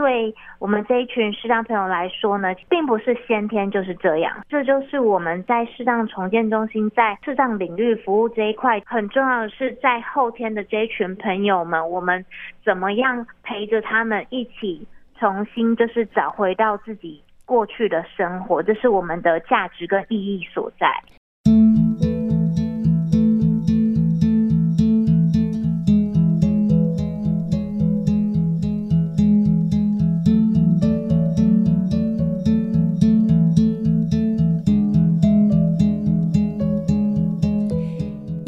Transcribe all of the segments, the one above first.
对我们这一群视障朋友来说呢，并不是先天就是这样。这就是我们在视障重建中心在视障领域服务这一块很重要的是，在后天的这一群朋友们，我们怎么样陪着他们一起重新就是找回到自己过去的生活，这是我们的价值跟意义所在。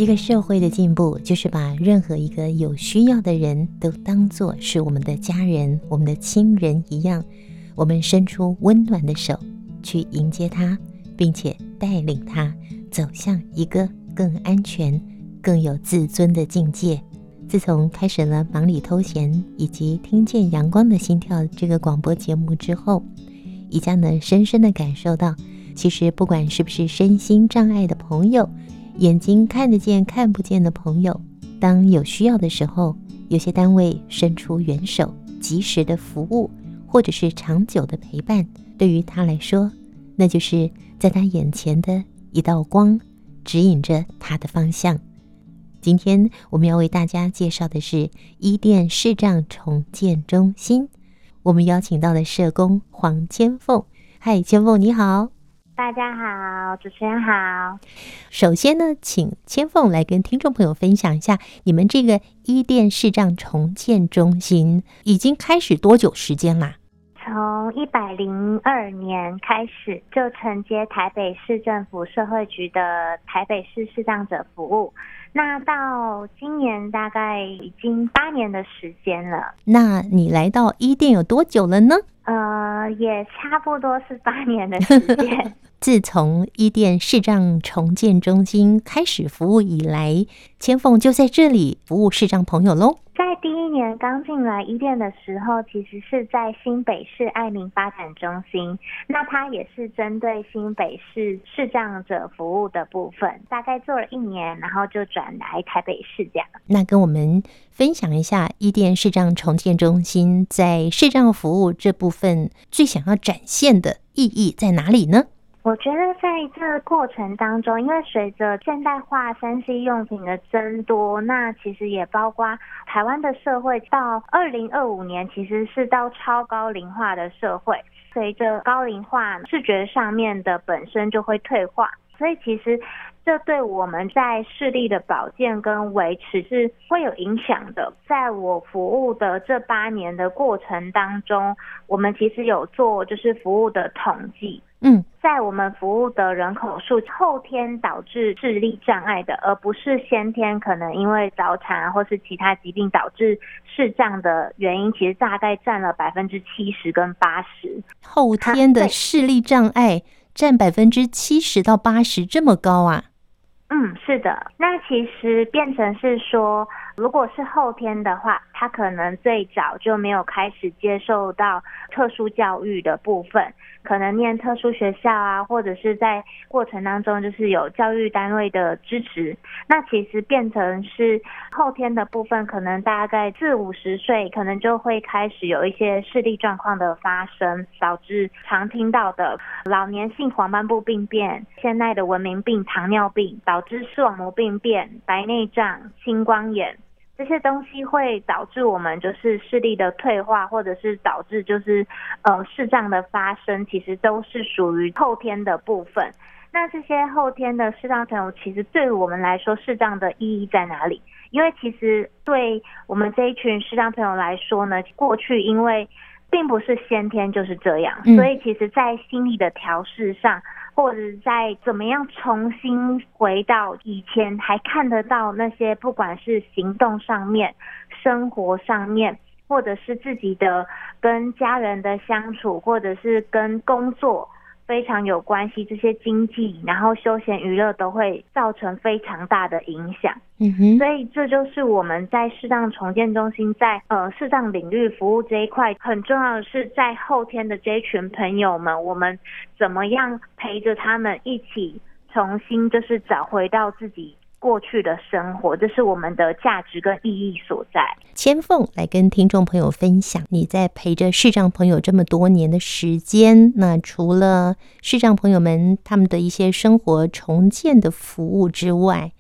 一个社会的进步，就是把任何一个有需要的人都当作是我们的家人、我们的亲人一样，我们伸出温暖的手去迎接他，并且带领他走向一个更安全、更有自尊的境界。自从开始了忙里偷闲以及听见阳光的心跳这个广播节目之后，宜家呢深深的感受到，其实不管是不是身心障碍的朋友。眼睛看得见、看不见的朋友，当有需要的时候，有些单位伸出援手，及时的服务，或者是长久的陪伴，对于他来说，那就是在他眼前的一道光，指引着他的方向。今天我们要为大家介绍的是伊甸视障重建中心，我们邀请到的社工黄千凤。嗨，千凤你好。大家好，主持人好。首先呢，请千凤来跟听众朋友分享一下，你们这个伊甸视障重建中心已经开始多久时间啦？从一百零二年开始，就承接台北市政府社会局的台北市视障者服务。那到今年大概已经八年的时间了。那你来到伊甸有多久了呢？呃，也差不多是八年的时间。自从伊甸视障重建中心开始服务以来，千凤就在这里服务视障朋友喽。在第一年刚进来伊甸的时候，其实是在新北市爱民发展中心，那它也是针对新北市视障者服务的部分，大概做了一年，然后就转来台北市这样。那跟我们分享一下伊甸视障重建中心在视障服务这部分最想要展现的意义在哪里呢？我觉得在这过程当中，因为随着现代化三 C 用品的增多，那其实也包括台湾的社会到二零二五年，其实是到超高龄化的社会。随着高龄化，视觉上面的本身就会退化，所以其实这对我们在视力的保健跟维持是会有影响的。在我服务的这八年的过程当中，我们其实有做就是服务的统计。嗯，在我们服务的人口数，后天导致视力障碍的，而不是先天可能因为早产或是其他疾病导致视障的原因，其实大概占了百分之七十跟八十。后天的视力障碍占百分之七十到八十，这么高啊？嗯，是的。那其实变成是说，如果是后天的话，他可能最早就没有开始接受到特殊教育的部分。可能念特殊学校啊，或者是在过程当中就是有教育单位的支持，那其实变成是后天的部分，可能大概四五十岁，可能就会开始有一些视力状况的发生，导致常听到的老年性黄斑部病变、现在的文明病糖尿病，导致视网膜病变、白内障、青光眼。这些东西会导致我们就是视力的退化，或者是导致就是呃视障的发生，其实都是属于后天的部分。那这些后天的视障朋友，其实对于我们来说，视障的意义在哪里？因为其实对我们这一群视障朋友来说呢，过去因为并不是先天就是这样，所以其实在心理的调试上。或者在怎么样重新回到以前，还看得到那些，不管是行动上面、生活上面，或者是自己的跟家人的相处，或者是跟工作。非常有关系，这些经济，然后休闲娱乐都会造成非常大的影响。嗯哼，所以这就是我们在适当重建中心在呃适当领域服务这一块很重要的是，在后天的这一群朋友们，我们怎么样陪着他们一起重新就是找回到自己过去的生活，这是我们的价值跟意义所在。千凤来跟听众朋友分享，你在陪着视障朋友这么多年的时间，那除了视障朋友们他们的一些生活重建的服务之外，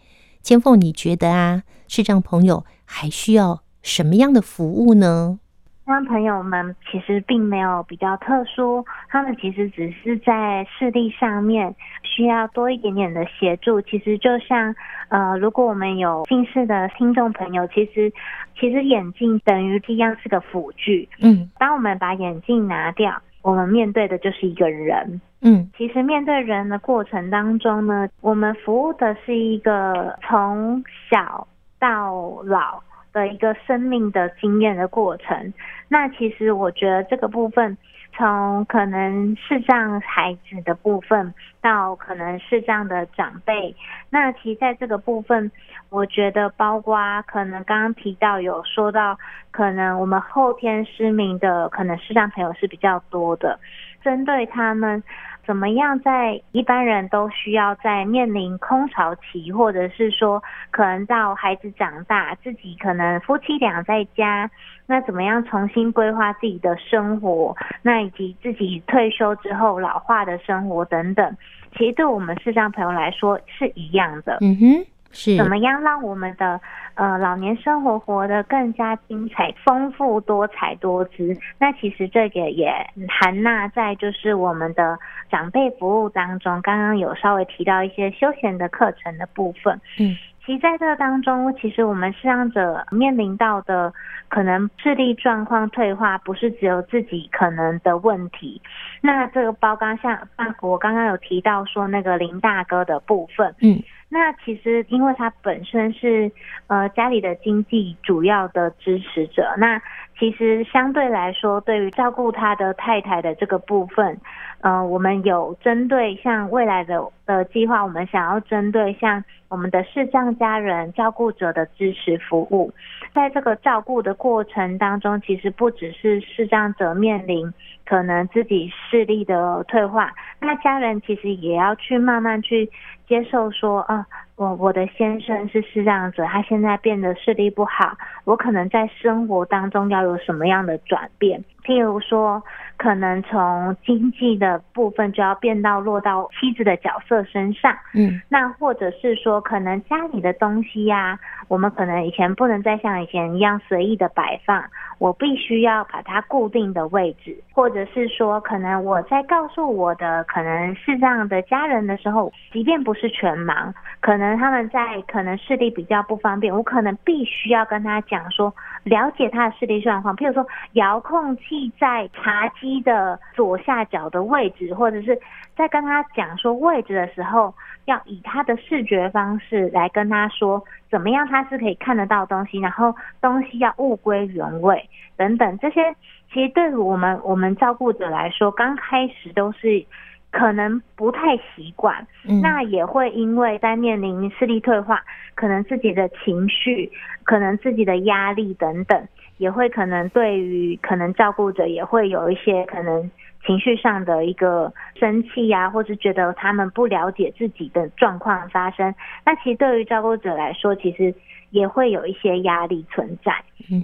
千凤你觉得啊，视障朋友还需要什么样的服务呢？让朋友们其实并没有比较特殊，他们其实只是在视力上面需要多一点点的协助。其实就像呃，如果我们有近视的听众朋友，其实其实眼镜等于一样是个辅具。嗯，当我们把眼镜拿掉，我们面对的就是一个人。嗯，其实面对人的过程当中呢，我们服务的是一个从小到老。的一个生命的经验的过程，那其实我觉得这个部分，从可能视障孩子的部分到可能视障的长辈，那其实在这个部分，我觉得包括可能刚刚提到有说到，可能我们后天失明的可能视障朋友是比较多的，针对他们。怎么样，在一般人都需要在面临空巢期，或者是说可能到孩子长大，自己可能夫妻俩在家，那怎么样重新规划自己的生活，那以及自己退休之后老化的生活等等，其实对我们视障朋友来说是一样的。嗯哼。是怎么样让我们的呃老年生活活得更加精彩、丰富、多彩多姿？那其实这个也含纳在就是我们的长辈服务当中。刚刚有稍微提到一些休闲的课程的部分。嗯，其实在这个当中，其实我们视障者面临到的可能视力状况退化，不是只有自己可能的问题。那这个包刚像我刚刚有提到说那个林大哥的部分，嗯。那其实，因为他本身是呃家里的经济主要的支持者，那其实相对来说，对于照顾他的太太的这个部分，呃，我们有针对像未来的的计划，我们想要针对像我们的视障家人照顾者的支持服务，在这个照顾的过程当中，其实不只是视障者面临可能自己视力的退化，那家人其实也要去慢慢去。接受说啊，我我的先生是视障者，他现在变得视力不好，我可能在生活当中要有什么样的转变？譬如说，可能从经济的部分就要变到落到妻子的角色身上，嗯，那或者是说，可能家里的东西呀、啊，我们可能以前不能再像以前一样随意的摆放，我必须要把它固定的位置，或者是说，可能我在告诉我的可能视障的家人的时候，即便不是全盲，可能他们在可能视力比较不方便，我可能必须要跟他讲说，了解他的视力状况，譬如说遥控器。在茶几的左下角的位置，或者是在跟他讲说位置的时候，要以他的视觉方式来跟他说怎么样，他是可以看得到东西，然后东西要物归原位等等。这些其实对于我们我们照顾者来说，刚开始都是可能不太习惯，嗯，那也会因为在面临视力退化，可能自己的情绪，可能自己的压力等等。也会可能对于可能照顾者也会有一些可能情绪上的一个生气呀，或是觉得他们不了解自己的状况发生。那其实对于照顾者来说，其实也会有一些压力存在。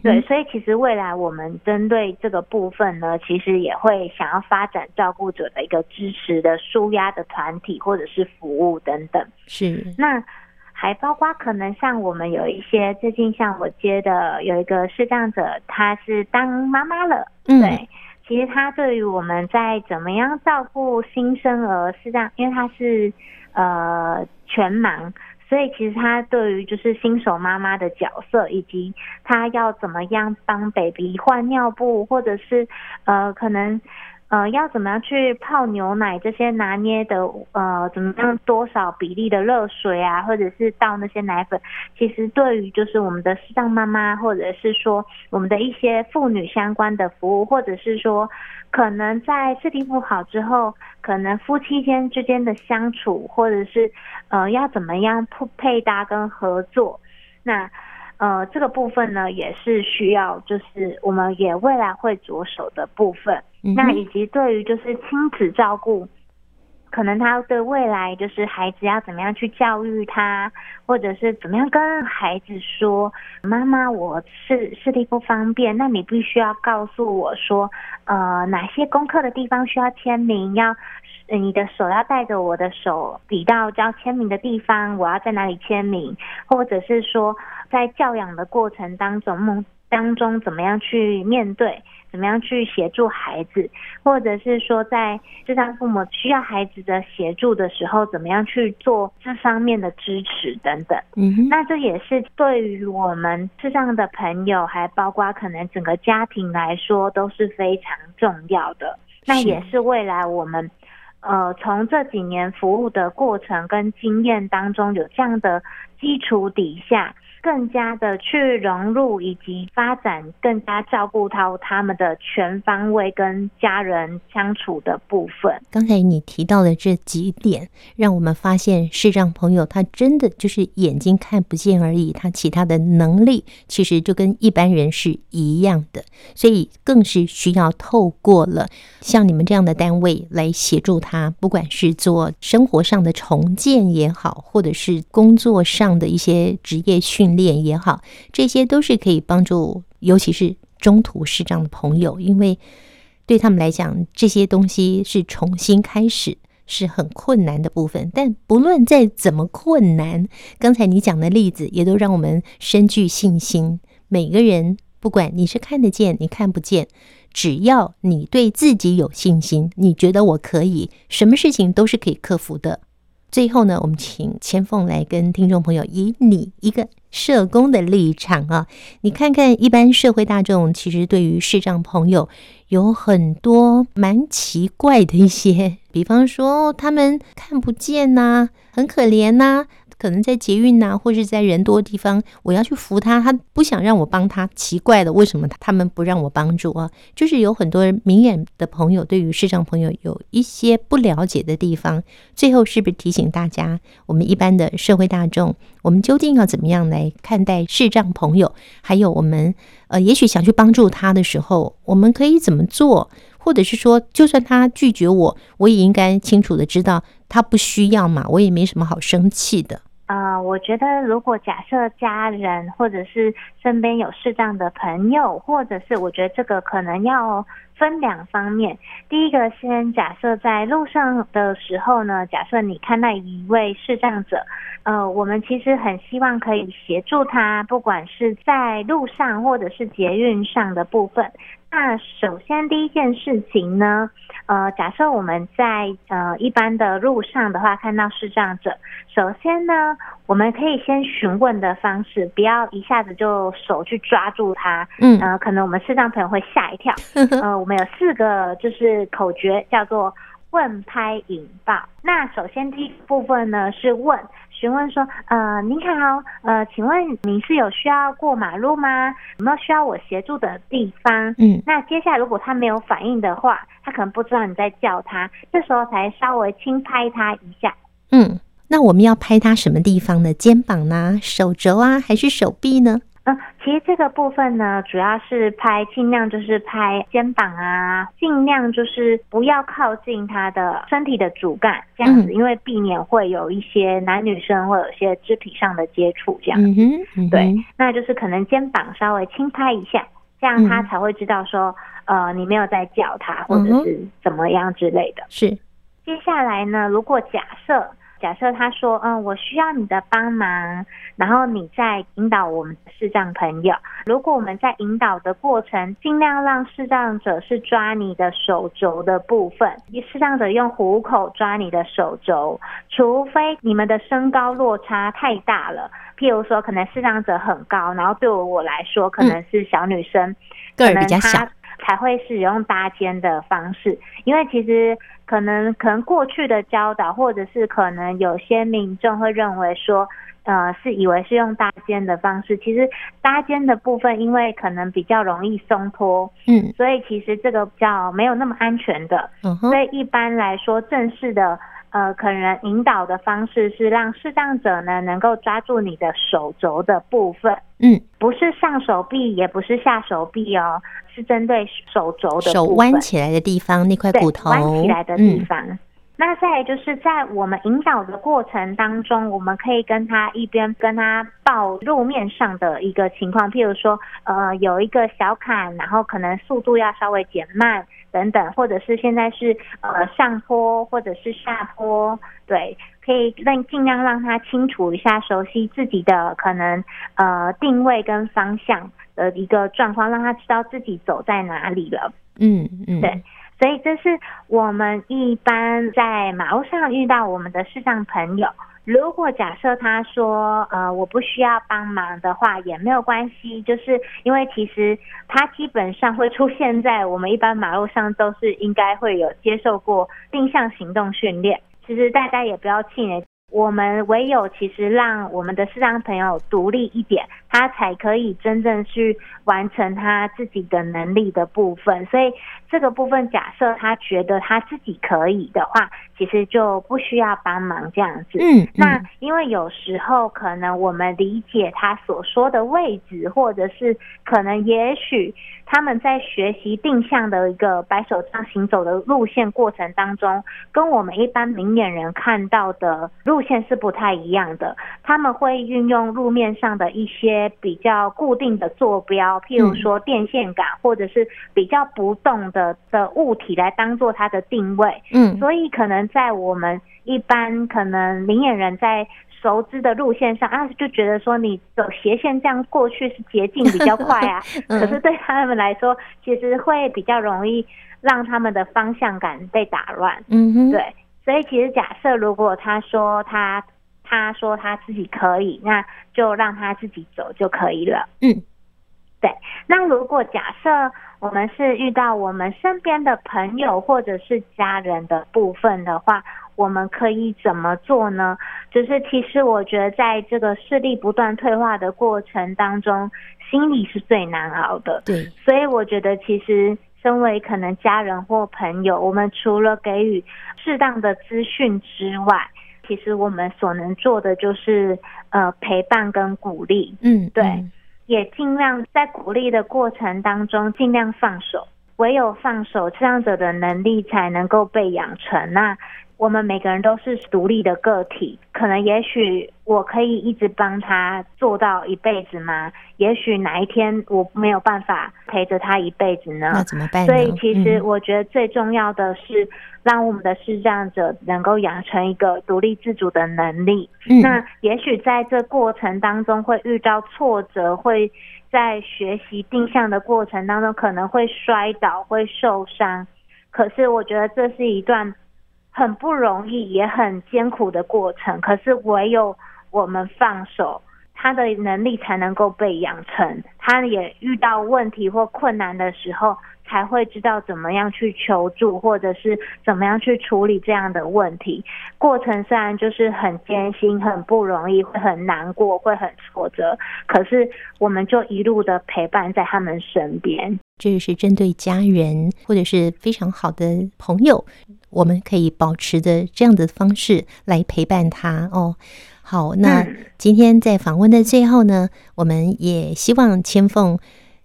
对，所以其实未来我们针对这个部分呢，其实也会想要发展照顾者的一个支持的舒压的团体或者是服务等等。是那。还包括可能像我们有一些最近像我接的有一个视障者，他是当妈妈了，嗯，对，其实他对于我们在怎么样照顾新生儿视障，因为他是呃全盲，所以其实他对于就是新手妈妈的角色，以及他要怎么样帮 baby 换尿布，或者是呃可能。呃，要怎么样去泡牛奶？这些拿捏的，呃，怎么样多少比例的热水啊，或者是倒那些奶粉，其实对于就是我们的视障妈妈，或者是说我们的一些妇女相关的服务，或者是说可能在视力不好之后，可能夫妻间之间的相处，或者是呃要怎么样配配搭跟合作，那。呃，这个部分呢，也是需要，就是我们也未来会着手的部分。那以及对于就是亲子照顾，可能他对未来就是孩子要怎么样去教育他，或者是怎么样跟孩子说，妈妈，我是视力不方便，那你必须要告诉我说，呃，哪些功课的地方需要签名，要你的手要带着我的手抵到要签名的地方，我要在哪里签名，或者是说在教养的过程当中，当中怎么样去面对。怎么样去协助孩子，或者是说在智障父母需要孩子的协助的时候，怎么样去做这方面的支持等等。那这也是对于我们智障的朋友，还包括可能整个家庭来说都是非常重要的。那也是未来我们呃从这几年服务的过程跟经验当中有这样的基础底下。更加的去融入以及发展，更加照顾到他们的全方位跟家人相处的部分。刚才你提到的这几点，让我们发现视障朋友他真的就是眼睛看不见而已，他其他的能力其实就跟一般人是一样的，所以更是需要透过了像你们这样的单位来协助他，不管是做生活上的重建也好，或者是工作上的一些职业训练。也好，这些都是可以帮助，尤其是中途视障的朋友，因为对他们来讲，这些东西是重新开始，是很困难的部分。但不论再怎么困难，刚才你讲的例子也都让我们深具信心。每个人，不管你是看得见，你看不见，只要你对自己有信心，你觉得我可以，什么事情都是可以克服的。最后呢，我们请千凤来跟听众朋友，以你一个社工的立场啊，你看看一般社会大众其实对于视障朋友有很多蛮奇怪的一些，比方说他们看不见呐、很可怜呐、可能在捷运呐，或是在人多的地方，我要去扶他，他不想让我帮他。奇怪的，为什么他们不让我帮助啊？就是有很多明眼的朋友对于视障朋友有一些不了解的地方。最后是不是提醒大家，我们一般的社会大众，我们究竟要怎么样来看待视障朋友？还有我们呃，也许想去帮助他的时候，我们可以怎么做？或者是说，就算他拒绝我，我也应该清楚的知道他不需要嘛，我也没什么好生气的。呃，我觉得如果假设家人或者是身边有视障的朋友，或者是我觉得这个可能要分两方面。第一个，先假设在路上的时候呢，假设你看到一位视障者，呃，我们其实很希望可以协助他，不管是在路上或者是捷运上的部分。那首先第一件事情呢，呃，假设我们在呃一般的路上的话，看到视障者，首先呢，我们可以先询问的方式，不要一下子就手去抓住他，嗯，呃，可能我们视障朋友会吓一跳。呃，我们有四个就是口诀，叫做问、拍、引、爆。那首先第一部分呢是问。询问说，呃，您好，呃，请问您是有需要过马路吗？有没有需要我协助的地方？嗯，那接下来如果他没有反应的话，他可能不知道你在叫他，这时候才稍微轻拍他一下。嗯，那我们要拍他什么地方呢？肩膀呢？手肘啊？还是手臂呢？嗯，其实这个部分呢，主要是拍，尽量就是拍肩膀啊，尽量就是不要靠近他的身体的主干，这样子，因为避免会有一些男女生会有一些肢体上的接触，这样子。嗯嗯、对，那就是可能肩膀稍微轻拍一下，这样他才会知道说，呃，你没有在叫他，或者是怎么样之类的。是。接下来呢，如果假设。假设他说：“嗯，我需要你的帮忙，然后你再引导我们的视障朋友。如果我们在引导的过程，尽量让视障者是抓你的手肘的部分，视障者用虎口抓你的手肘，除非你们的身高落差太大了，譬如说可能视障者很高，然后对我来说可能是小女生，个儿比较小。”才会使用搭肩的方式，因为其实可能可能过去的教导，或者是可能有些民众会认为说，呃，是以为是用搭肩的方式，其实搭肩的部分，因为可能比较容易松脱，嗯，所以其实这个比较没有那么安全的，嗯，所以一般来说正式的。呃，可能引导的方式是让视障者呢能够抓住你的手肘的部分，嗯，不是上手臂，也不是下手臂哦，是针对手肘的，手弯起来的地方那块骨头，弯起来的地方。嗯那再来就是在我们引导的过程当中，我们可以跟他一边跟他报路面上的一个情况，譬如说，呃，有一个小坎，然后可能速度要稍微减慢等等，或者是现在是呃上坡或者是下坡，对，可以让尽量让他清楚一下，熟悉自己的可能呃定位跟方向的一个状况，让他知道自己走在哪里了。嗯嗯，对。所以这是我们一般在马路上遇到我们的视障朋友，如果假设他说，呃，我不需要帮忙的话，也没有关系，就是因为其实他基本上会出现在我们一般马路上，都是应该会有接受过定向行动训练。其实大家也不要气馁。我们唯有其实让我们的视障朋友独立一点，他才可以真正去完成他自己的能力的部分。所以这个部分，假设他觉得他自己可以的话，其实就不需要帮忙这样子。嗯，嗯，那因为有时候可能我们理解他所说的位置，或者是可能也许他们在学习定向的一个白手杖行走的路线过程当中，跟我们一般明眼人看到的路。路线是不太一样的，他们会运用路面上的一些比较固定的坐标，譬如说电线杆，或者是比较不动的的的物体来当做它的定位。嗯，所以可能在我们一般可能明眼人在熟知的路线上啊，就觉得说你走斜线这样过去是捷径比较快啊。可是对他们来说，其实会比较容易让他们的方向感被打乱。嗯哼，对。所以其实假设如果他说他他说他自己可以，那就让他自己走就可以了。嗯，对。那如果假设我们是遇到我们身边的朋友或者是家人的部分的话，我们可以怎么做呢？就是其实我觉得在这个视力不断退化的过程当中，心理是最难熬的。对。所以我觉得其实。身为可能家人或朋友，我们除了给予适当的资讯之外，其实我们所能做的就是呃陪伴跟鼓励。嗯，对，嗯、也尽量在鼓励的过程当中尽量放手，唯有放手，这样子的能力才能够被养成。那。我们每个人都是独立的个体，可能也许我可以一直帮他做到一辈子吗？也许哪一天我没有办法陪着他一辈子呢？那怎么办？所以其实我觉得最重要的是让我们的视障者能够养成一个独立自主的能力。嗯。那也许在这过程当中会遇到挫折，会在学习定向的过程当中可能会摔倒、会受伤。可是我觉得这是一段。很不容易，也很艰苦的过程。可是唯有我们放手，他的能力才能够被养成。他也遇到问题或困难的时候，才会知道怎么样去求助，或者是怎么样去处理这样的问题。过程虽然就是很艰辛、很不容易，会很难过，会很挫折，可是我们就一路的陪伴在他们身边。这是针对家人或者是非常好的朋友，我们可以保持的这样的方式来陪伴他哦。好，那今天在访问的最后呢，我们也希望千凤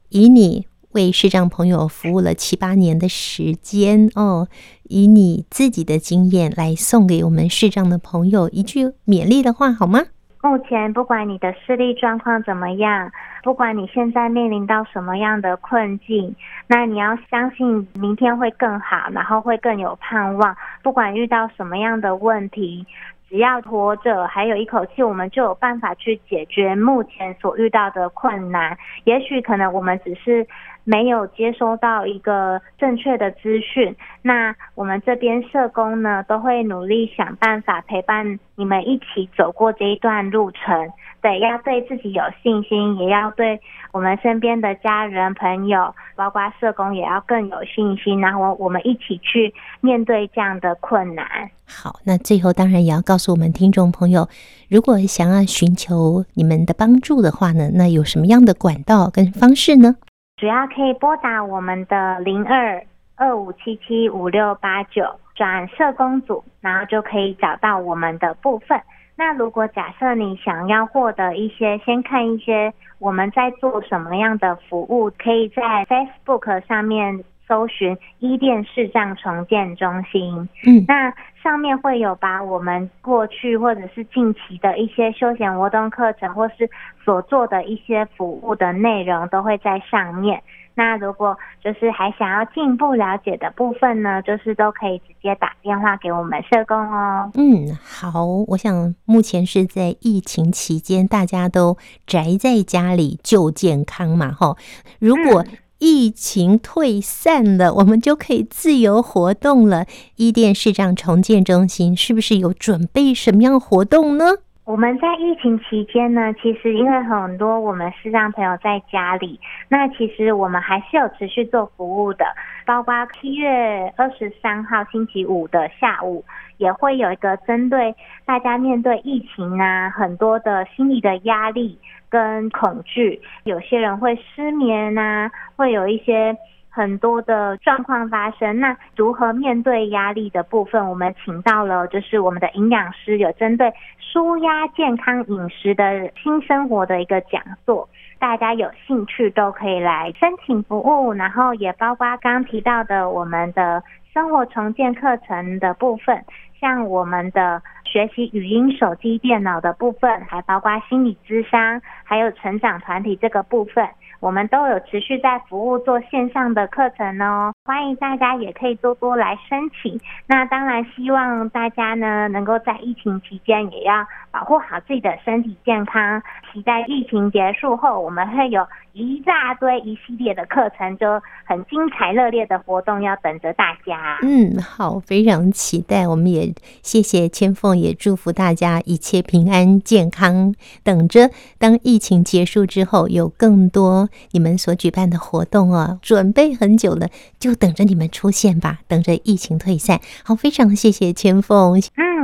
以你为视障朋友服务了七八年的时间哦，以你自己的经验来送给我们视障的朋友一句勉励的话，好吗？目前不管你的视力状况怎么样，不管你现在面临到什么样的困境，那你要相信明天会更好，然后会更有盼望。不管遇到什么样的问题，只要活着还有一口气，我们就有办法去解决目前所遇到的困难。也许可能我们只是。没有接收到一个正确的资讯，那我们这边社工呢，都会努力想办法陪伴你们一起走过这一段路程。对，要对自己有信心，也要对我们身边的家人朋友，包括社工，也要更有信心。然后我们一起去面对这样的困难。好，那最后当然也要告诉我们听众朋友，如果想要寻求你们的帮助的话呢，那有什么样的管道跟方式呢？主要可以拨打我们的零二二五七七五六八九转社工组，然后就可以找到我们的部分。那如果假设你想要获得一些，先看一些我们在做什么样的服务，可以在 Facebook 上面。搜寻伊甸视障重建中心。嗯，那上面会有把我们过去或者是近期的一些休闲活动课程，或是所做的一些服务的内容，都会在上面。那如果就是还想要进一步了解的部分呢，就是都可以直接打电话给我们社工哦。嗯，好，我想目前是在疫情期间，大家都宅在家里就健康嘛，哈。如果疫情退散了，我们就可以自由活动了。伊甸市长重建中心是不是有准备什么样活动呢？我们在疫情期间呢，其实因为很多我们视障朋友在家里，那其实我们还是有持续做服务的，包括七月二十三号星期五的下午，也会有一个针对大家面对疫情啊，很多的心理的压力跟恐惧，有些人会失眠啊，会有一些。很多的状况发生，那如何面对压力的部分，我们请到了就是我们的营养师，有针对舒压健康饮食的新生活的一个讲座，大家有兴趣都可以来申请服务，然后也包括刚提到的我们的生活重建课程的部分，像我们的学习语音、手机、电脑的部分，还包括心理咨商，还有成长团体这个部分。我们都有持续在服务做线上的课程哦，欢迎大家也可以多多来申请。那当然希望大家呢能够在疫情期间也要保护好自己的身体健康。期待疫情结束后，我们会有一大堆一系列的课程，就很精彩热烈的活动要等着大家。嗯，好，非常期待。我们也谢谢千凤，也祝福大家一切平安健康。等着当疫情结束之后，有更多。你们所举办的活动啊，准备很久了，就等着你们出现吧，等着疫情退散。好，非常谢谢千凤。嗯，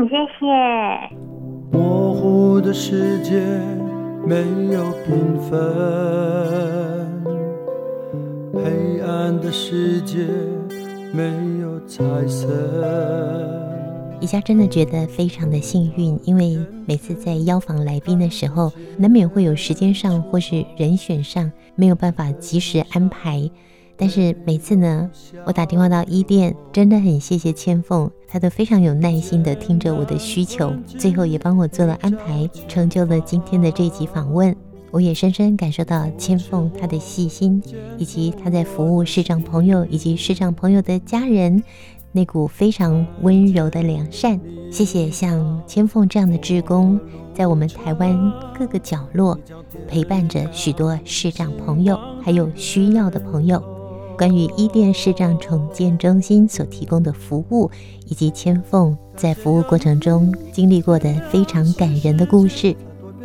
谢谢。模糊的世界没有缤纷，黑暗的世界没有彩色。宜家真的觉得非常的幸运，因为每次在邀访来宾的时候，难免会有时间上或是人选上没有办法及时安排。但是每次呢，我打电话到伊甸，真的很谢谢千凤，她都非常有耐心的听着我的需求，最后也帮我做了安排，成就了今天的这一集访问。我也深深感受到千凤她的细心，以及她在服务视障朋友以及视障朋友的家人。那股非常温柔的良善，谢谢像千凤这样的志工，在我们台湾各个角落陪伴着许多视障朋友，还有需要的朋友。关于伊甸视障重建中心所提供的服务，以及千凤在服务过程中经历过的非常感人的故事。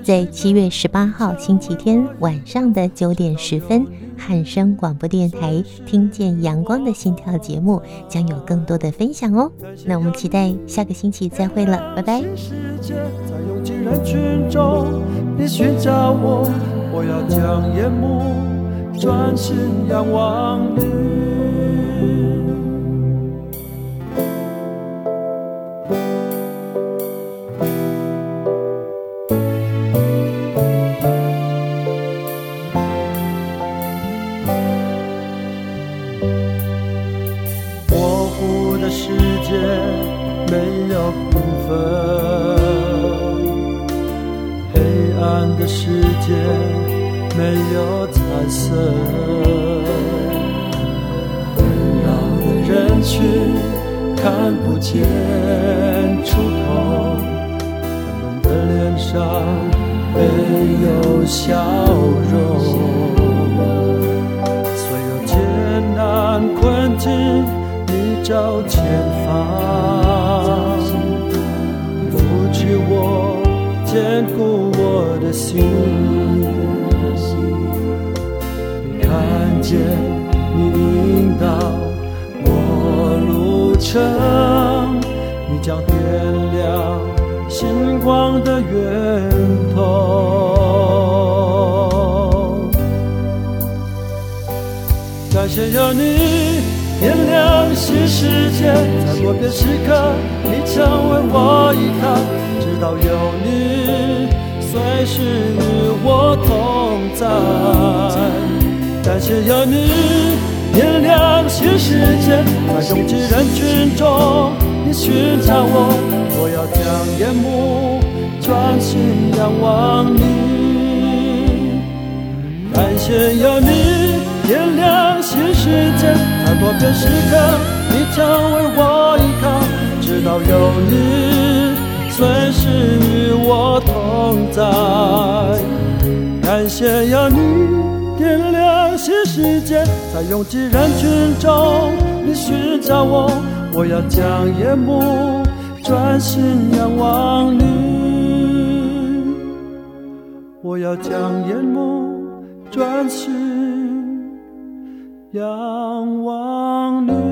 在七月十八号星期天晚上的九点十分，汉声广播电台《听见阳光的心跳》节目将有更多的分享哦。那我们期待下个星期再会了，拜拜。我要将眼仰望。照前方，扶持我，坚固我的心。看见你引导我路程，你将点亮星光的源头。感谢有你。点亮新世界，在某个时刻，你成为我依靠，直到有你，随时与我同在。感谢有你，点亮新世界，在拥挤人群中，你寻找我，我要将眼目专心仰望你。感谢有你。点亮新世界，在多变时刻，你成为我依靠，直到有你随时与我同在。感谢有你点亮新世界，在拥挤人群中，你寻找我，我要将眼目专心仰望你，我要将眼目专心仰望你。